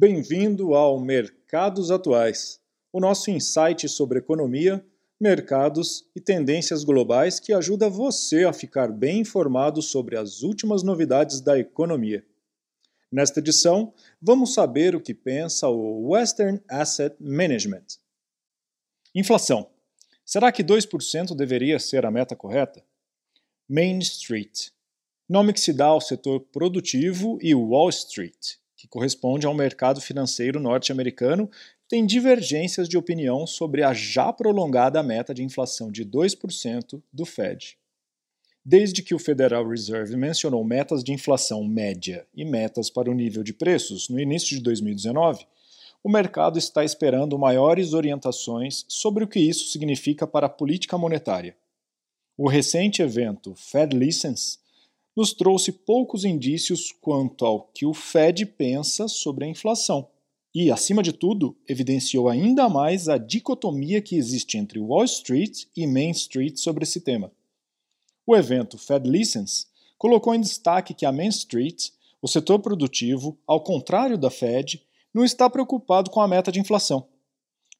Bem-vindo ao Mercados Atuais, o nosso insight sobre economia, mercados e tendências globais que ajuda você a ficar bem informado sobre as últimas novidades da economia. Nesta edição, vamos saber o que pensa o Western Asset Management. Inflação. Será que 2% deveria ser a meta correta? Main Street. Nome que se dá ao setor produtivo e Wall Street, que corresponde ao mercado financeiro norte-americano, tem divergências de opinião sobre a já prolongada meta de inflação de 2% do Fed. Desde que o Federal Reserve mencionou metas de inflação média e metas para o nível de preços no início de 2019, o mercado está esperando maiores orientações sobre o que isso significa para a política monetária. O recente evento Fed Listens nos trouxe poucos indícios quanto ao que o Fed pensa sobre a inflação e, acima de tudo, evidenciou ainda mais a dicotomia que existe entre Wall Street e Main Street sobre esse tema. O evento Fed Listens colocou em destaque que a Main Street, o setor produtivo, ao contrário da Fed, não está preocupado com a meta de inflação.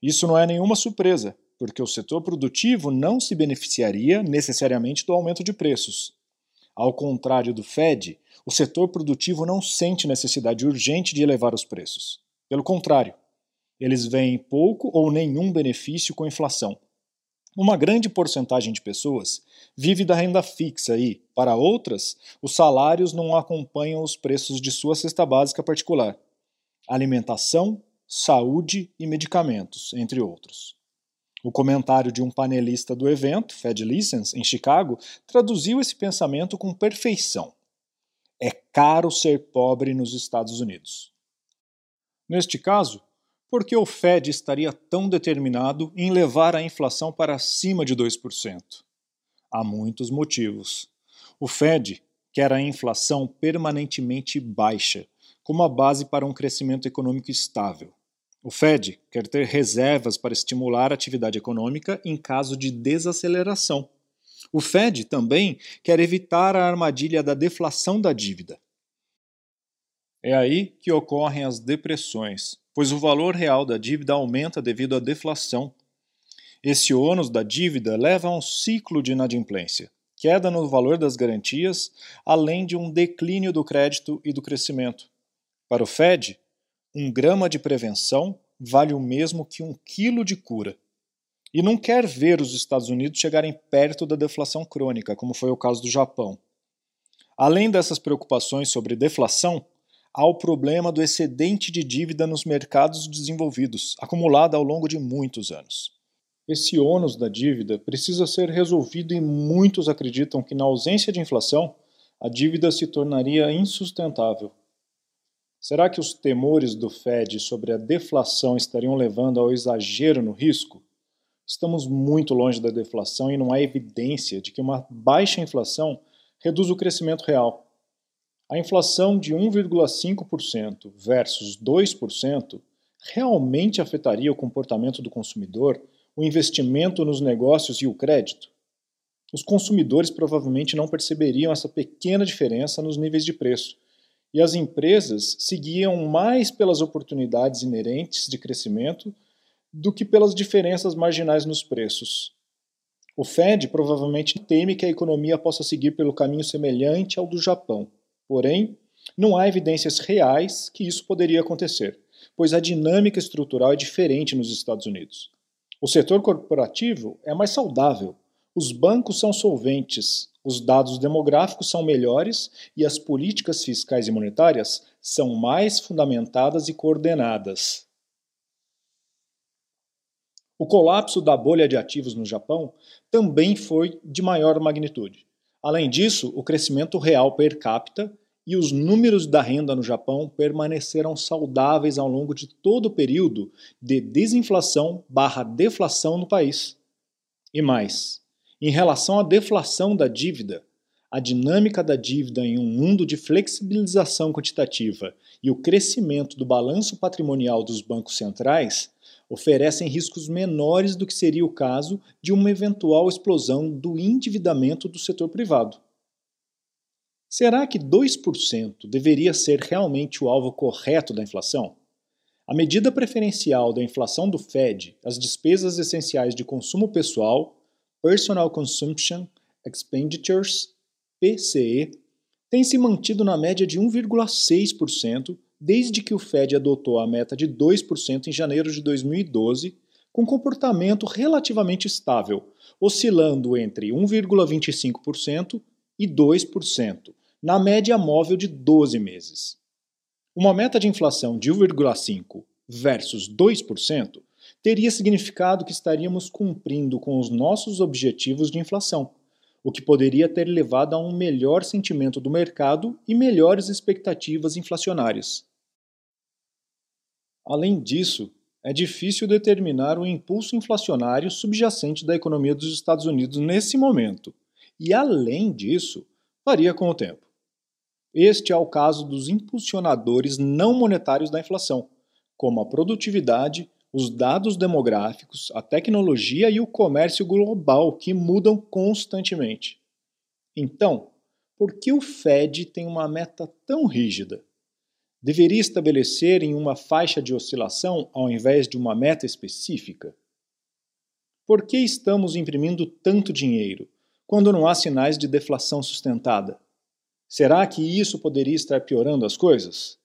Isso não é nenhuma surpresa, porque o setor produtivo não se beneficiaria necessariamente do aumento de preços. Ao contrário do Fed, o setor produtivo não sente necessidade urgente de elevar os preços. Pelo contrário, eles veem pouco ou nenhum benefício com a inflação uma grande porcentagem de pessoas vive da renda fixa e, para outras, os salários não acompanham os preços de sua cesta básica particular. Alimentação, saúde e medicamentos, entre outros. O comentário de um panelista do evento, Fed Listens, em Chicago, traduziu esse pensamento com perfeição. É caro ser pobre nos Estados Unidos. Neste caso, por que o Fed estaria tão determinado em levar a inflação para acima de 2%? Há muitos motivos. O Fed quer a inflação permanentemente baixa, como a base para um crescimento econômico estável. O Fed quer ter reservas para estimular a atividade econômica em caso de desaceleração. O Fed também quer evitar a armadilha da deflação da dívida. É aí que ocorrem as depressões, pois o valor real da dívida aumenta devido à deflação. Esse ônus da dívida leva a um ciclo de inadimplência, queda no valor das garantias, além de um declínio do crédito e do crescimento. Para o Fed, um grama de prevenção vale o mesmo que um quilo de cura. E não quer ver os Estados Unidos chegarem perto da deflação crônica, como foi o caso do Japão. Além dessas preocupações sobre deflação, ao problema do excedente de dívida nos mercados desenvolvidos, acumulada ao longo de muitos anos. Esse ônus da dívida precisa ser resolvido e muitos acreditam que, na ausência de inflação, a dívida se tornaria insustentável. Será que os temores do Fed sobre a deflação estariam levando ao exagero no risco? Estamos muito longe da deflação e não há evidência de que uma baixa inflação reduz o crescimento real. A inflação de 1,5% versus 2% realmente afetaria o comportamento do consumidor, o investimento nos negócios e o crédito? Os consumidores provavelmente não perceberiam essa pequena diferença nos níveis de preço, e as empresas seguiam mais pelas oportunidades inerentes de crescimento do que pelas diferenças marginais nos preços. O Fed provavelmente teme que a economia possa seguir pelo caminho semelhante ao do Japão Porém, não há evidências reais que isso poderia acontecer, pois a dinâmica estrutural é diferente nos Estados Unidos. O setor corporativo é mais saudável, os bancos são solventes, os dados demográficos são melhores e as políticas fiscais e monetárias são mais fundamentadas e coordenadas. O colapso da bolha de ativos no Japão também foi de maior magnitude. Além disso, o crescimento real per capita e os números da renda no Japão permaneceram saudáveis ao longo de todo o período de desinflação barra deflação no país. E mais, em relação à deflação da dívida, a dinâmica da dívida em um mundo de flexibilização quantitativa e o crescimento do balanço patrimonial dos bancos centrais oferecem riscos menores do que seria o caso de uma eventual explosão do endividamento do setor privado. Será que 2% deveria ser realmente o alvo correto da inflação? A medida preferencial da inflação do Fed, as despesas essenciais de consumo pessoal, Personal Consumption Expenditures, PCE, tem se mantido na média de 1,6% desde que o Fed adotou a meta de 2% em janeiro de 2012, com comportamento relativamente estável, oscilando entre 1,25% e 2%, na média móvel de 12 meses. Uma meta de inflação de 1,5% versus 2% teria significado que estaríamos cumprindo com os nossos objetivos de inflação, o que poderia ter levado a um melhor sentimento do mercado e melhores expectativas inflacionárias. Além disso, é difícil determinar o impulso inflacionário subjacente da economia dos Estados Unidos nesse momento, e além disso, varia com o tempo. Este é o caso dos impulsionadores não monetários da inflação, como a produtividade, os dados demográficos, a tecnologia e o comércio global, que mudam constantemente. Então, por que o Fed tem uma meta tão rígida? Deveria estabelecer em uma faixa de oscilação ao invés de uma meta específica? Por que estamos imprimindo tanto dinheiro quando não há sinais de deflação sustentada? Será que isso poderia estar piorando as coisas?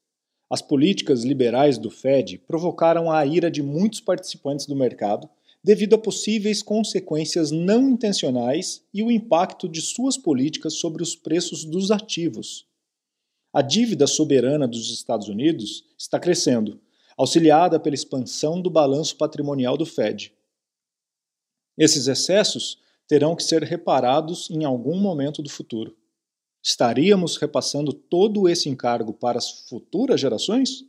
As políticas liberais do Fed provocaram a ira de muitos participantes do mercado devido a possíveis consequências não intencionais e o impacto de suas políticas sobre os preços dos ativos. A dívida soberana dos Estados Unidos está crescendo, auxiliada pela expansão do balanço patrimonial do Fed. Esses excessos terão que ser reparados em algum momento do futuro. Estaríamos repassando todo esse encargo para as futuras gerações?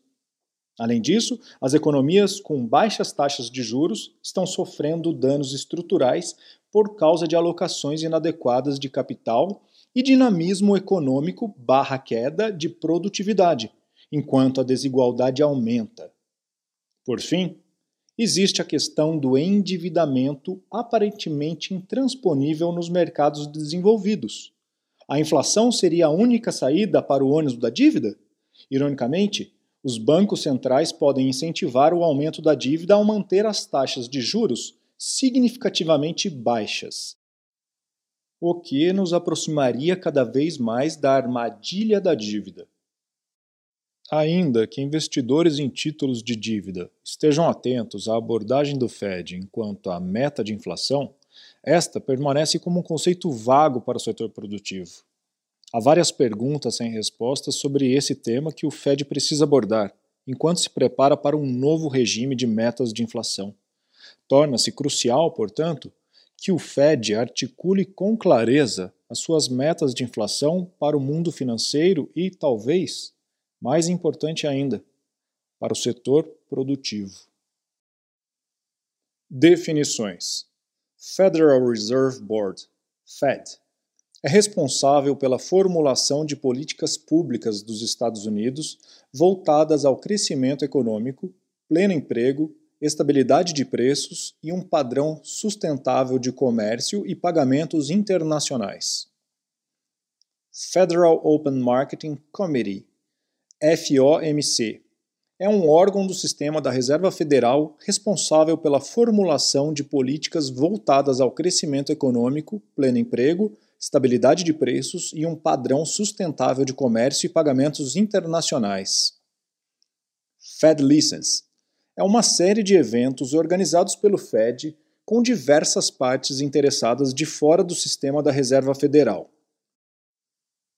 Além disso, as economias com baixas taxas de juros estão sofrendo danos estruturais por causa de alocações inadequadas de capital e dinamismo econômico barra queda de produtividade, enquanto a desigualdade aumenta. Por fim, existe a questão do endividamento aparentemente intransponível nos mercados desenvolvidos a inflação seria a única saída para o ônus da dívida? Ironicamente, os bancos centrais podem incentivar o aumento da dívida ao manter as taxas de juros significativamente baixas, o que nos aproximaria cada vez mais da armadilha da dívida. Ainda que investidores em títulos de dívida estejam atentos à abordagem do Fed enquanto à meta de inflação, esta permanece como um conceito vago para o setor produtivo. Há várias perguntas sem respostas sobre esse tema que o Fed precisa abordar, enquanto se prepara para um novo regime de metas de inflação. Torna-se crucial, portanto, que o Fed articule com clareza as suas metas de inflação para o mundo financeiro e, talvez, mais importante ainda, para o setor produtivo. Definições Federal Reserve Board, Fed, é responsável pela formulação de políticas públicas dos Estados Unidos voltadas ao crescimento econômico, pleno emprego, estabilidade de preços e um padrão sustentável de comércio e pagamentos internacionais. Federal Open Marketing Committee, FOMC, é um órgão do sistema da Reserva Federal responsável pela formulação de políticas voltadas ao crescimento econômico, pleno emprego, estabilidade de preços e um padrão sustentável de comércio e pagamentos internacionais. Fed License é uma série de eventos organizados pelo Fed com diversas partes interessadas de fora do sistema da Reserva Federal.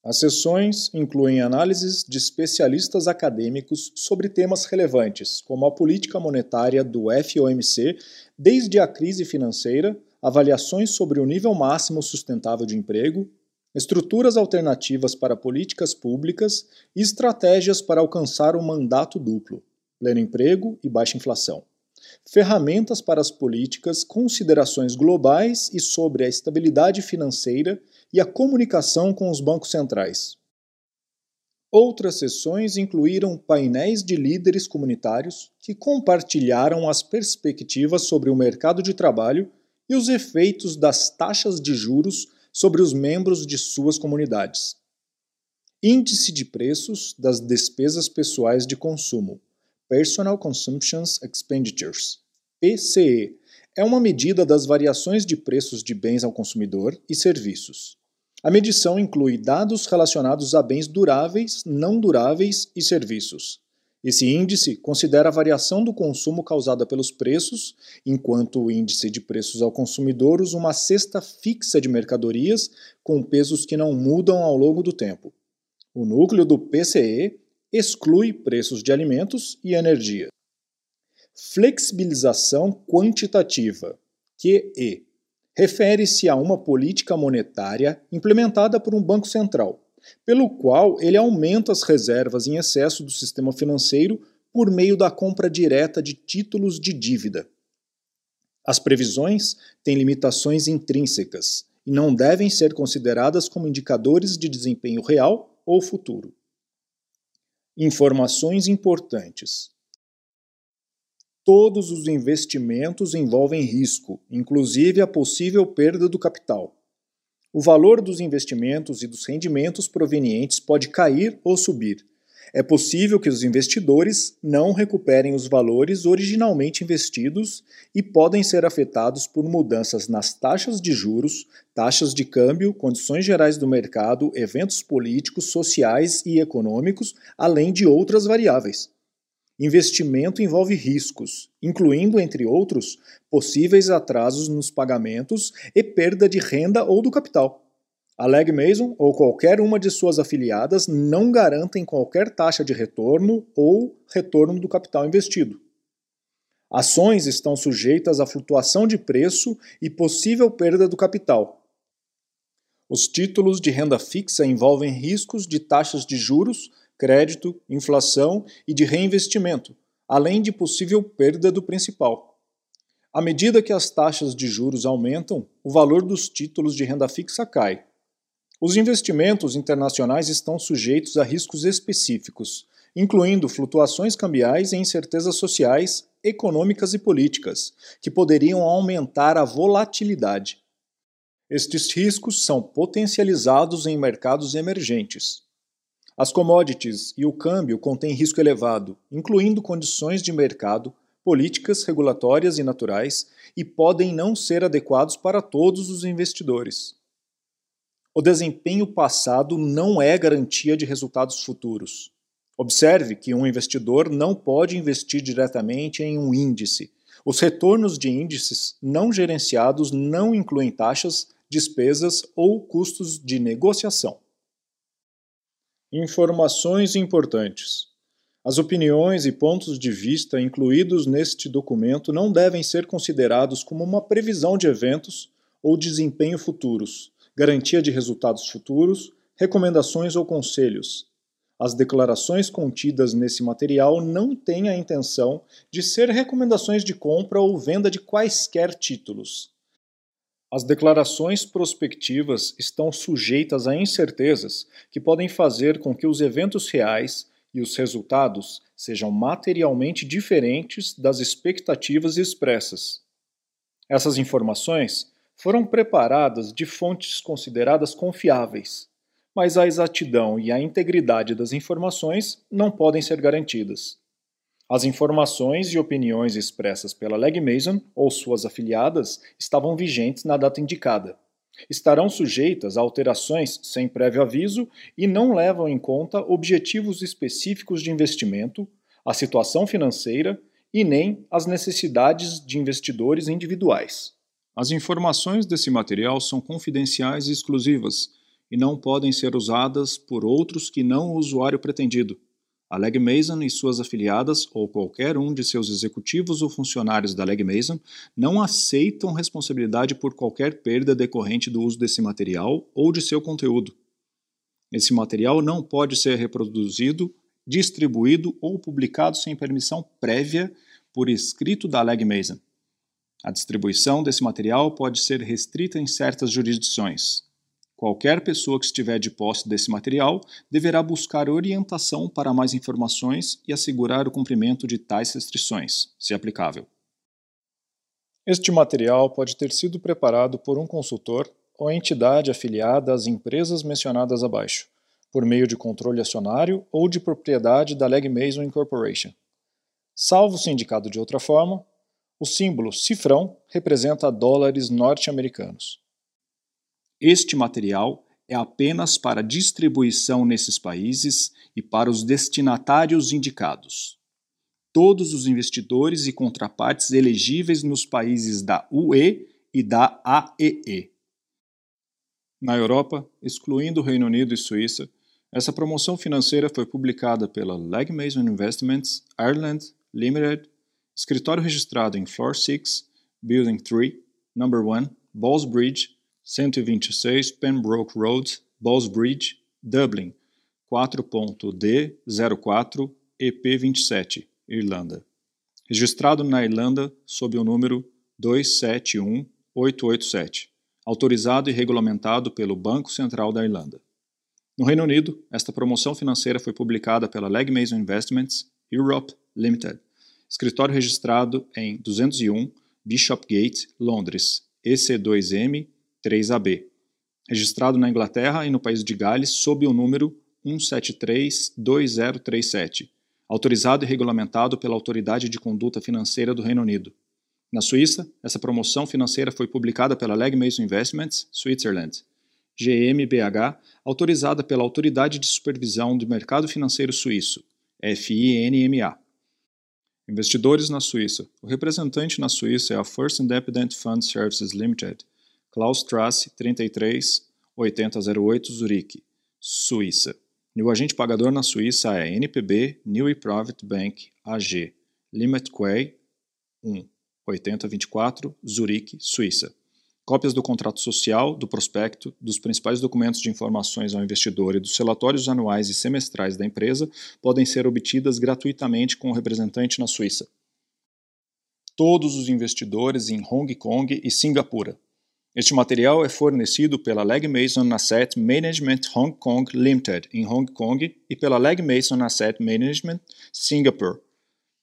As sessões incluem análises de especialistas acadêmicos sobre temas relevantes, como a política monetária do FOMC desde a crise financeira, avaliações sobre o nível máximo sustentável de emprego, estruturas alternativas para políticas públicas e estratégias para alcançar o mandato duplo, pleno emprego e baixa inflação. Ferramentas para as políticas, considerações globais e sobre a estabilidade financeira e a comunicação com os bancos centrais. Outras sessões incluíram painéis de líderes comunitários que compartilharam as perspectivas sobre o mercado de trabalho e os efeitos das taxas de juros sobre os membros de suas comunidades. Índice de preços das despesas pessoais de consumo, Personal Consumption Expenditures, PCE, é uma medida das variações de preços de bens ao consumidor e serviços. A medição inclui dados relacionados a bens duráveis, não duráveis e serviços. Esse índice considera a variação do consumo causada pelos preços, enquanto o índice de preços ao consumidor usa uma cesta fixa de mercadorias com pesos que não mudam ao longo do tempo. O núcleo do PCE exclui preços de alimentos e energia. Flexibilização quantitativa, QE, refere-se a uma política monetária implementada por um banco central pelo qual ele aumenta as reservas em excesso do sistema financeiro por meio da compra direta de títulos de dívida. As previsões têm limitações intrínsecas e não devem ser consideradas como indicadores de desempenho real ou futuro. Informações importantes. Todos os investimentos envolvem risco, inclusive a possível perda do capital o valor dos investimentos e dos rendimentos provenientes pode cair ou subir. É possível que os investidores não recuperem os valores originalmente investidos e podem ser afetados por mudanças nas taxas de juros, taxas de câmbio, condições gerais do mercado, eventos políticos, sociais e econômicos, além de outras variáveis. Investimento envolve riscos, incluindo, entre outros, possíveis atrasos nos pagamentos e perda de renda ou do capital. A Leg Mason ou qualquer uma de suas afiliadas não garantem qualquer taxa de retorno ou retorno do capital investido. Ações estão sujeitas à flutuação de preço e possível perda do capital. Os títulos de renda fixa envolvem riscos de taxas de juros crédito, inflação e de reinvestimento, além de possível perda do principal. À medida que as taxas de juros aumentam, o valor dos títulos de renda fixa cai. Os investimentos internacionais estão sujeitos a riscos específicos, incluindo flutuações cambiais e incertezas sociais, econômicas e políticas, que poderiam aumentar a volatilidade. Estes riscos são potencializados em mercados emergentes. As commodities e o câmbio contêm risco elevado, incluindo condições de mercado, políticas regulatórias e naturais, e podem não ser adequados para todos os investidores. O desempenho passado não é garantia de resultados futuros. Observe que um investidor não pode investir diretamente em um índice. Os retornos de índices não gerenciados não incluem taxas, despesas ou custos de negociação. Informações importantes. As opiniões e pontos de vista incluídos neste documento não devem ser considerados como uma previsão de eventos ou desempenho futuros, garantia de resultados futuros, recomendações ou conselhos. As declarações contidas nesse material não têm a intenção de ser recomendações de compra ou venda de quaisquer títulos. As declarações prospectivas estão sujeitas a incertezas que podem fazer com que os eventos reais e os resultados sejam materialmente diferentes das expectativas expressas. Essas informações foram preparadas de fontes consideradas confiáveis, mas a exatidão e a integridade das informações não podem ser garantidas. As informações e opiniões expressas pela Leg Mason ou suas afiliadas estavam vigentes na data indicada. Estarão sujeitas a alterações sem prévio aviso e não levam em conta objetivos específicos de investimento, a situação financeira e nem as necessidades de investidores individuais. As informações desse material são confidenciais e exclusivas e não podem ser usadas por outros que não o usuário pretendido. A Leg Mason e suas afiliadas, ou qualquer um de seus executivos ou funcionários da Leg Mason, não aceitam responsabilidade por qualquer perda decorrente do uso desse material ou de seu conteúdo. Esse material não pode ser reproduzido, distribuído ou publicado sem permissão prévia por escrito da Leg Mason. A distribuição desse material pode ser restrita em certas jurisdições, Qualquer pessoa que estiver de posse desse material deverá buscar orientação para mais informações e assegurar o cumprimento de tais restrições, se aplicável. Este material pode ter sido preparado por um consultor ou entidade afiliada às empresas mencionadas abaixo, por meio de controle acionário ou de propriedade da Leg Mason Incorporation. Salvo se indicado de outra forma, o símbolo cifrão representa dólares norte-americanos. Este material é apenas para distribuição nesses países e para os destinatários indicados. Todos os investidores e contrapartes elegíveis nos países da UE e da AEE. Na Europa, excluindo o Reino Unido e Suíça, essa promoção financeira foi publicada pela Legmason Investments Ireland Limited, escritório registrado em Floor 6, Building 3, Number 1, Ballsbridge, 126 Pembroke Road, Ballsbridge, Dublin, 4.D04 EP27, Irlanda. Registrado na Irlanda sob o número 271887, autorizado e regulamentado pelo Banco Central da Irlanda. No Reino Unido, esta promoção financeira foi publicada pela Legmason Investments Europe Limited, escritório registrado em 201 Bishopgate, Londres, EC2M 3AB, registrado na Inglaterra e no país de Gales sob o número 1732037, autorizado e regulamentado pela Autoridade de Conduta Financeira do Reino Unido. Na Suíça, essa promoção financeira foi publicada pela Legmason Investments, Switzerland, GmbH, autorizada pela Autoridade de Supervisão do Mercado Financeiro Suíço, FINMA. Investidores na Suíça. O representante na Suíça é a First Independent Fund Services Limited, Klaus Strasse 33 8008 Zurique, Suíça. E o agente pagador na Suíça é NPB New Private Bank AG, Limit Quay 1 8024 Zurique, Suíça. Cópias do contrato social, do prospecto, dos principais documentos de informações ao investidor e dos relatórios anuais e semestrais da empresa podem ser obtidas gratuitamente com o representante na Suíça. Todos os investidores em Hong Kong e Singapura. Este material é fornecido pela Legg Mason Asset Management Hong Kong Limited em Hong Kong e pela Legg Mason Asset Management Singapore,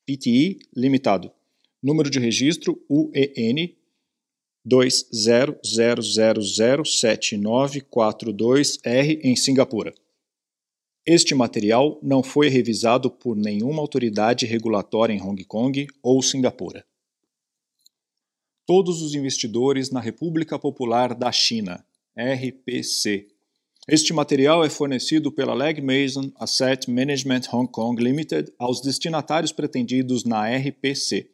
PTE Limitado. Número de registro UEN 20007942R em Singapura. Este material não foi revisado por nenhuma autoridade regulatória em Hong Kong ou Singapura. Todos os investidores na República Popular da China, RPC. Este material é fornecido pela Leg Mason Asset Management Hong Kong Limited aos destinatários pretendidos na RPC.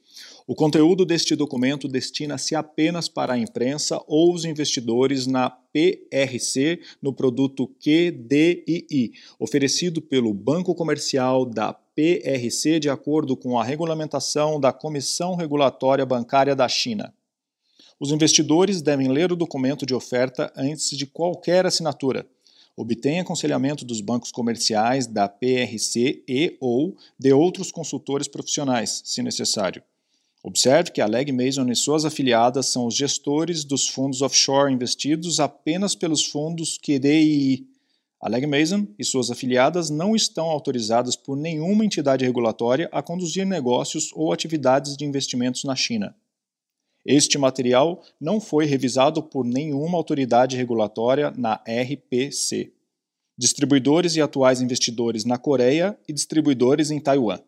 O conteúdo deste documento destina-se apenas para a imprensa ou os investidores na PRC no produto QDII, oferecido pelo Banco Comercial da PRC de acordo com a regulamentação da Comissão Regulatória Bancária da China. Os investidores devem ler o documento de oferta antes de qualquer assinatura. Obtenha aconselhamento dos bancos comerciais da PRC e ou de outros consultores profissionais, se necessário. Observe que a Leg Mason e suas afiliadas são os gestores dos fundos offshore investidos apenas pelos fundos QDII. A Leg Mason e suas afiliadas não estão autorizadas por nenhuma entidade regulatória a conduzir negócios ou atividades de investimentos na China. Este material não foi revisado por nenhuma autoridade regulatória na RPC. Distribuidores e atuais investidores na Coreia e distribuidores em Taiwan.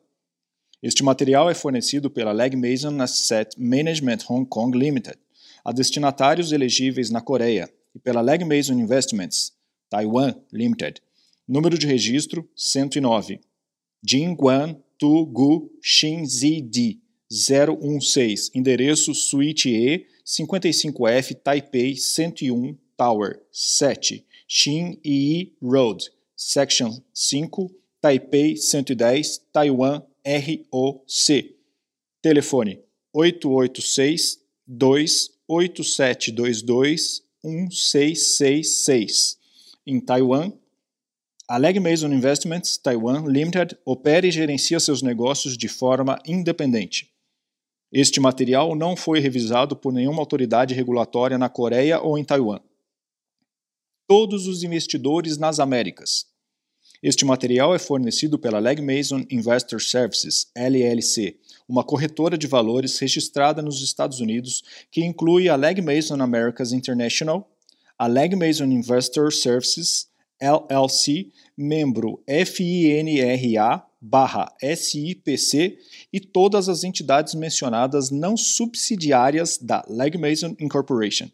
Este material é fornecido pela Leg Mason Asset Management Hong Kong Limited a destinatários elegíveis na Coreia e pela Leg Mason Investments Taiwan Limited. Número de registro 109. Jingguan Tu Gu Xin Zi Di 016. Endereço Suite E 55F Taipei 101 Tower 7. Xin Yi Road Section 5 Taipei 110 Taiwan ROC. Telefone 886 28722 1666. Em Taiwan, a Leg Mason Investments Taiwan Limited opera e gerencia seus negócios de forma independente. Este material não foi revisado por nenhuma autoridade regulatória na Coreia ou em Taiwan. Todos os investidores nas Américas, este material é fornecido pela Leg Mason Investor Services, LLC, uma corretora de valores registrada nos Estados Unidos que inclui a Leg Mason Americas International, a Leg Mason Investor Services, LLC, membro FINRA SIPC e todas as entidades mencionadas não subsidiárias da Legg Mason Incorporation.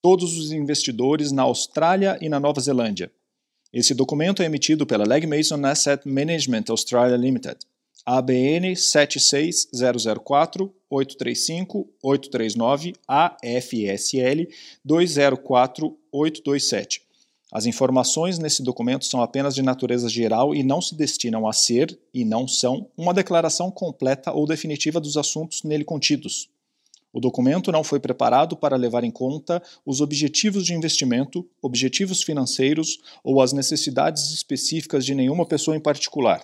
Todos os investidores na Austrália e na Nova Zelândia. Esse documento é emitido pela Legg Mason Asset Management Australia Limited. ABN 76004 As informações nesse documento são apenas de natureza geral e não se destinam a ser, e não são, uma declaração completa ou definitiva dos assuntos nele contidos. O documento não foi preparado para levar em conta os objetivos de investimento, objetivos financeiros ou as necessidades específicas de nenhuma pessoa em particular.